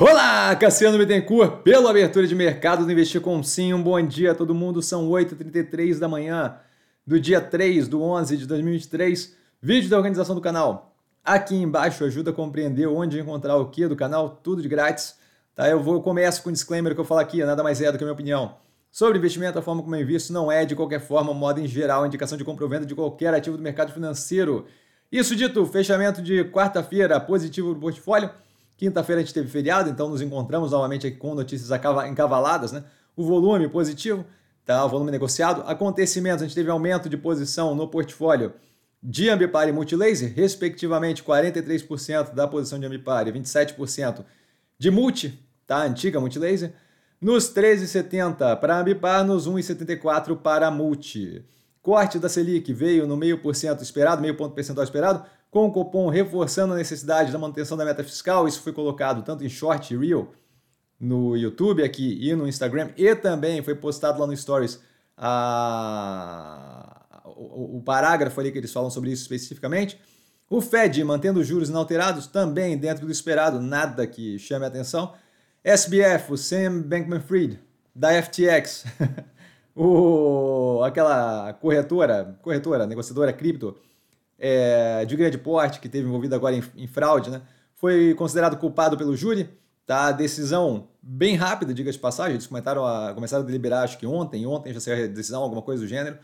Olá, Cassiano Bittencourt, pela abertura de mercado do Investir com Sim. Um bom dia a todo mundo. São 8h33 da manhã do dia 3 do 11 de 2023. Vídeo da organização do canal. Aqui embaixo ajuda a compreender onde encontrar o que do canal, tudo de grátis. Tá? Eu vou começo com um disclaimer que eu falo aqui, nada mais é do que a minha opinião. Sobre investimento, a forma como eu invisto não é, de qualquer forma, modo em geral, indicação de compra ou venda de qualquer ativo do mercado financeiro. Isso dito, fechamento de quarta-feira positivo do portfólio. Quinta-feira a gente teve feriado, então nos encontramos novamente aqui com notícias encavaladas, né? O volume positivo, tá? O volume negociado. Acontecimentos, a gente teve aumento de posição no portfólio de Ambipar e Multilaser, respectivamente 43% da posição de Ambipar e 27% de Multi, tá? Antiga Multilaser. Nos 13,70 para Ambipar, nos 1,74 para Multi. Corte da Selic veio no meio por cento esperado, meio ponto percentual esperado, com o Copom reforçando a necessidade da manutenção da meta fiscal. Isso foi colocado tanto em short e real no YouTube aqui e no Instagram, e também foi postado lá no Stories a... o, o parágrafo ali que eles falam sobre isso especificamente. O Fed mantendo os juros inalterados, também dentro do esperado, nada que chame a atenção. SBF, o Sam Bankman-Fried, da FTX, o, aquela corretora, corretora, negociadora cripto é, de grande porte que teve envolvido agora em, em, fraude, né? Foi considerado culpado pelo júri, tá? Decisão bem rápida, diga de passagem, eles começaram a, começaram a deliberar acho que ontem, ontem já saiu a decisão, alguma coisa do gênero,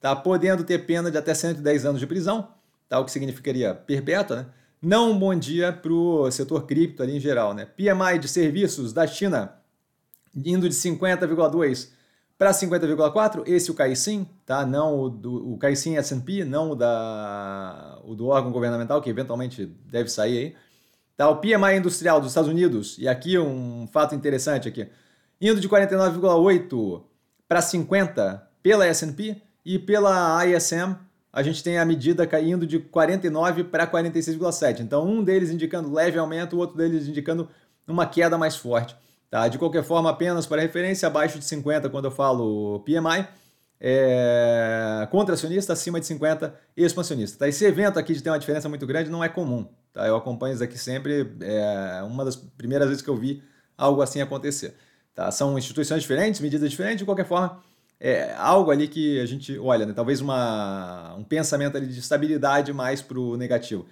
tá? Podendo ter pena de até 110 anos de prisão, tá? O que significaria perpétua, né? Não um bom dia para o setor cripto ali em geral, né? PMI de serviços da China indo de 50,2 para 50,4, esse o CAICIM, tá? não o, do, o CAICIM S&P, não o, da, o do órgão governamental, que eventualmente deve sair aí. Tá? O PMI industrial dos Estados Unidos, e aqui um fato interessante aqui, indo de 49,8 para 50 pela S&P e pela ISM, a gente tem a medida caindo de 49 para 46,7. Então, um deles indicando leve aumento, o outro deles indicando uma queda mais forte. Tá? De qualquer forma, apenas para referência, abaixo de 50 quando eu falo PMI, é, contracionista, acima de 50 expansionista. Tá? Esse evento aqui de ter uma diferença muito grande não é comum. Tá? Eu acompanho isso aqui sempre, é uma das primeiras vezes que eu vi algo assim acontecer. Tá? São instituições diferentes, medidas diferentes, de qualquer forma, é algo ali que a gente olha, né? talvez uma, um pensamento ali de estabilidade mais para o negativo.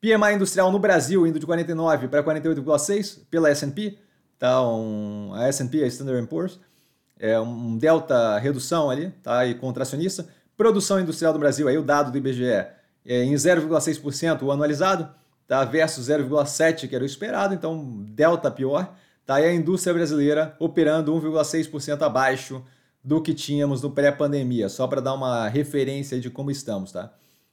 PMI industrial no Brasil indo de 49 para 48,6 pela S&P, tá? Um, a S&P, a Standard Poor's, é um delta redução ali, tá? E contracionista. Produção industrial do Brasil, aí o dado do IBGE, é em 0,6% o anualizado, tá? Versus 0,7% que era o esperado, então delta pior, tá? E a indústria brasileira operando 1,6% abaixo do que tínhamos no pré-pandemia, só para dar uma referência de como estamos, tá?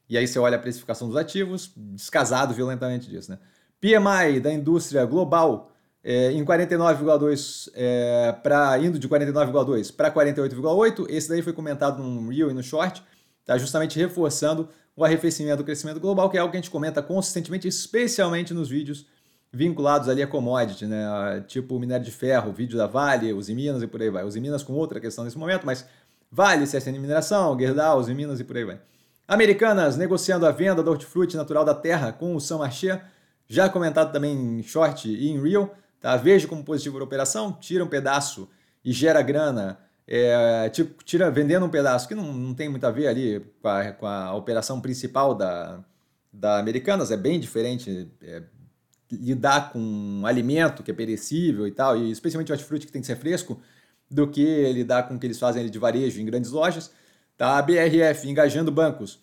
E aí você olha a precificação dos ativos, descasado violentamente disso, né? PMI da indústria global é, em 49,2 é, para indo de 49,2 para 48,8. Esse daí foi comentado no Real e no Short, tá justamente reforçando o arrefecimento do crescimento global, que é algo que a gente comenta consistentemente, especialmente nos vídeos vinculados ali a commodity, né? Tipo minério de ferro, vídeo da Vale, os Minas e por aí vai. Os Minas com outra questão nesse momento, mas Vale, CSN Mineração, Gerdau, os Minas e por aí vai. Americanas negociando a venda da hortifruti natural da terra com o São Marché, já comentado também em short e em real. Tá? Veja como positivo a operação, tira um pedaço e gera grana, é, tipo, tira vendendo um pedaço que não, não tem muito a ver ali com a, com a operação principal da, da Americanas, é bem diferente é, lidar com alimento que é perecível e tal, e especialmente o hortifruti que tem que ser fresco, do que lidar com o que eles fazem de varejo em grandes lojas. Tá? A BRF engajando bancos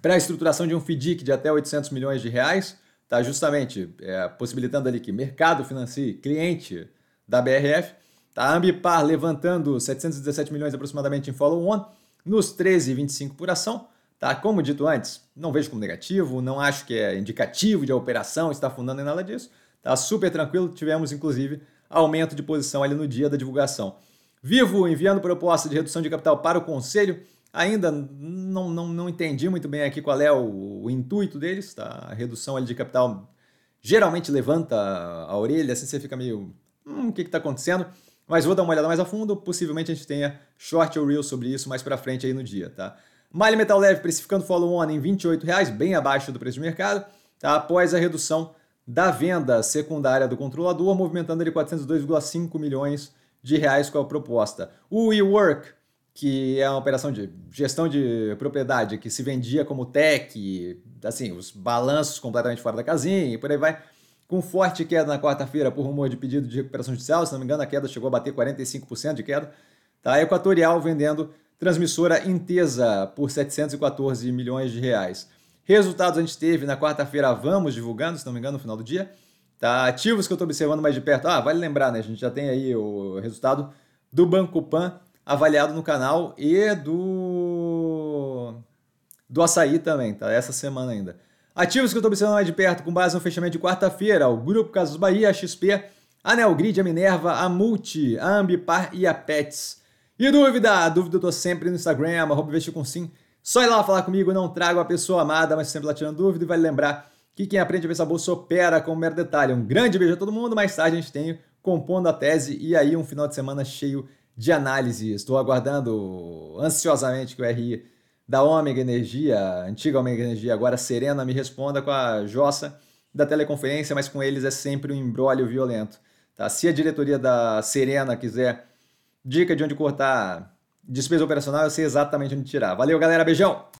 para a estruturação de um FDIC de até 800 milhões de reais, tá justamente é, possibilitando ali que mercado financie cliente da BRF, tá? a Ambipar levantando 717 milhões aproximadamente em follow-on, nos 13,25 por ação, tá? Como dito antes, não vejo como negativo, não acho que é indicativo de a operação estar fundando em nada disso, tá? Super tranquilo, tivemos inclusive aumento de posição ali no dia da divulgação. Vivo enviando proposta de redução de capital para o conselho, Ainda não, não, não entendi muito bem aqui qual é o, o intuito deles, tá? A redução de capital geralmente levanta a orelha, assim você fica meio, hum, o que está acontecendo? Mas vou dar uma olhada mais a fundo, possivelmente a gente tenha short ou real sobre isso mais para frente aí no dia, tá? Malha Metal Leve precificando follow-on em R$ 28,00, bem abaixo do preço de mercado, tá? após a redução da venda secundária do controlador, movimentando ele 402,5 milhões de reais com a proposta. O WeWork, que é uma operação de gestão de propriedade que se vendia como tech, assim, os balanços completamente fora da casinha e por aí vai, com forte queda na quarta-feira por rumor de pedido de recuperação judicial, se não me engano a queda chegou a bater 45% de queda, tá? A Equatorial vendendo transmissora Intesa por 714 milhões de reais. Resultados a gente teve na quarta-feira, vamos divulgando, se não me engano, no final do dia. Tá? Ativos que eu estou observando mais de perto. Ah, vale lembrar, né? A gente já tem aí o resultado do Banco Pan avaliado no canal e do do açaí também, tá? Essa semana ainda. Ativos que eu estou observando mais de perto com base no fechamento de quarta-feira, o Grupo Casas Bahia, a XP, a Neogrid, a Minerva, a Multi, a Ambipar e a Pets. E dúvida? Dúvida eu tô sempre no Instagram, arroba investir com sim. Só ir lá falar comigo, não trago a pessoa amada, mas sempre lá tirando dúvida e vale lembrar que quem aprende a essa bolsa opera com um mero detalhe. Um grande beijo a todo mundo, mais tarde a gente tem compondo a tese e aí um final de semana cheio de análise. Estou aguardando ansiosamente que o RI da Ômega Energia, antiga Ômega Energia, agora Serena, me responda com a Jossa da teleconferência, mas com eles é sempre um embrólio violento. Tá? Se a diretoria da Serena quiser dica de onde cortar despesa operacional, eu sei exatamente onde tirar. Valeu, galera, beijão!